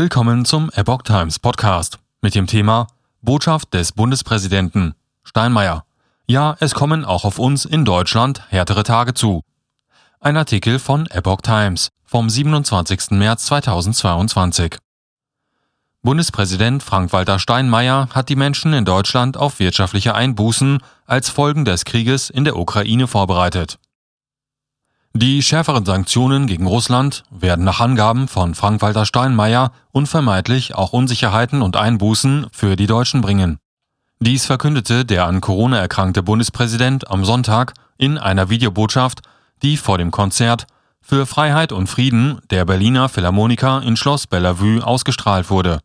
Willkommen zum Epoch Times Podcast mit dem Thema Botschaft des Bundespräsidenten Steinmeier. Ja, es kommen auch auf uns in Deutschland härtere Tage zu. Ein Artikel von Epoch Times vom 27. März 2022. Bundespräsident Frank-Walter Steinmeier hat die Menschen in Deutschland auf wirtschaftliche Einbußen als Folgen des Krieges in der Ukraine vorbereitet. Die schärferen Sanktionen gegen Russland werden nach Angaben von Frank-Walter Steinmeier unvermeidlich auch Unsicherheiten und Einbußen für die Deutschen bringen. Dies verkündete der an Corona erkrankte Bundespräsident am Sonntag in einer Videobotschaft, die vor dem Konzert für Freiheit und Frieden der Berliner Philharmoniker in Schloss Bellevue ausgestrahlt wurde.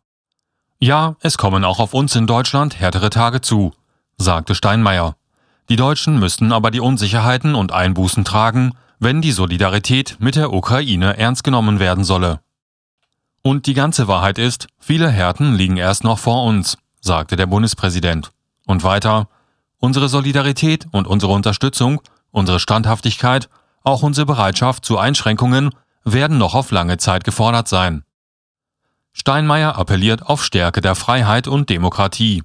Ja, es kommen auch auf uns in Deutschland härtere Tage zu, sagte Steinmeier. Die Deutschen müssten aber die Unsicherheiten und Einbußen tragen, wenn die Solidarität mit der Ukraine ernst genommen werden solle. Und die ganze Wahrheit ist, viele Härten liegen erst noch vor uns, sagte der Bundespräsident. Und weiter, unsere Solidarität und unsere Unterstützung, unsere Standhaftigkeit, auch unsere Bereitschaft zu Einschränkungen werden noch auf lange Zeit gefordert sein. Steinmeier appelliert auf Stärke der Freiheit und Demokratie.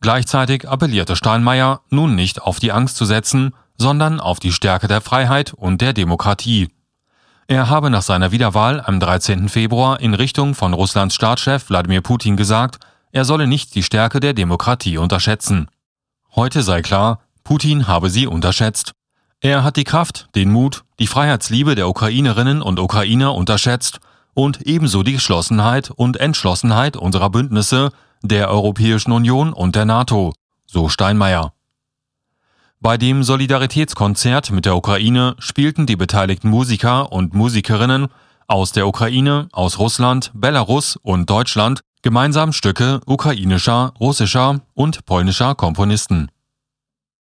Gleichzeitig appellierte Steinmeier, nun nicht auf die Angst zu setzen, sondern auf die Stärke der Freiheit und der Demokratie. Er habe nach seiner Wiederwahl am 13. Februar in Richtung von Russlands Staatschef Wladimir Putin gesagt, er solle nicht die Stärke der Demokratie unterschätzen. Heute sei klar, Putin habe sie unterschätzt. Er hat die Kraft, den Mut, die Freiheitsliebe der Ukrainerinnen und Ukrainer unterschätzt und ebenso die Geschlossenheit und Entschlossenheit unserer Bündnisse, der Europäischen Union und der NATO, so Steinmeier. Bei dem Solidaritätskonzert mit der Ukraine spielten die beteiligten Musiker und Musikerinnen aus der Ukraine, aus Russland, Belarus und Deutschland gemeinsam Stücke ukrainischer, russischer und polnischer Komponisten.